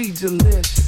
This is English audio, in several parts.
Cause they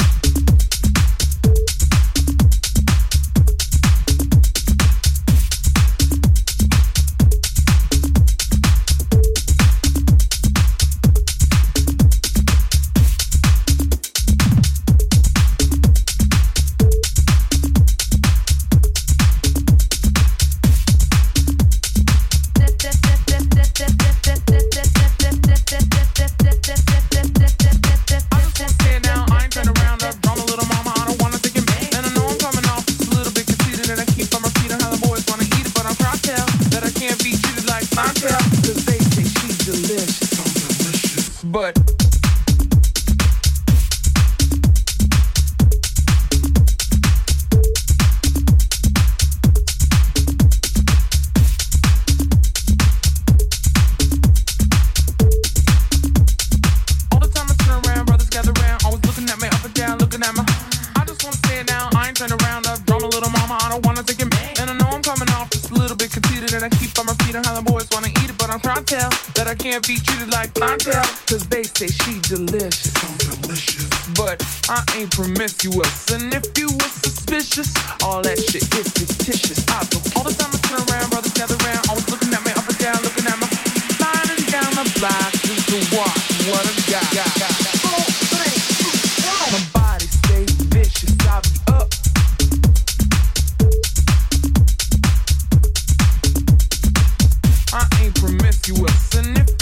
I just wanna say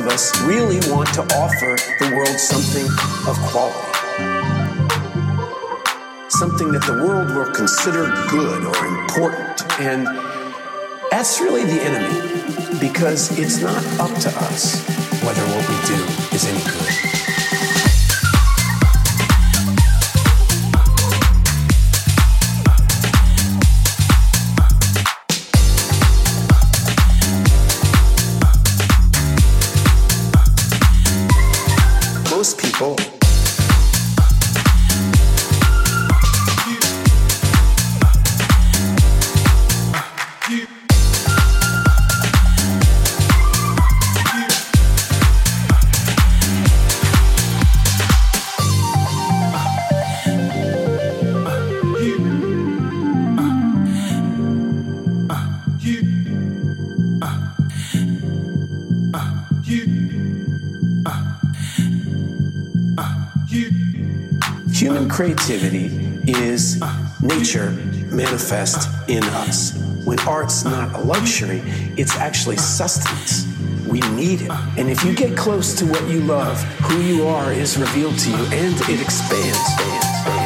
of us really want to offer the world something of quality. Something that the world will consider good or important. And that's really the enemy because it's not up to us whether what we do creativity is nature manifest in us. When art's not a luxury, it's actually sustenance. We need it. And if you get close to what you love, who you are is revealed to you and it expands.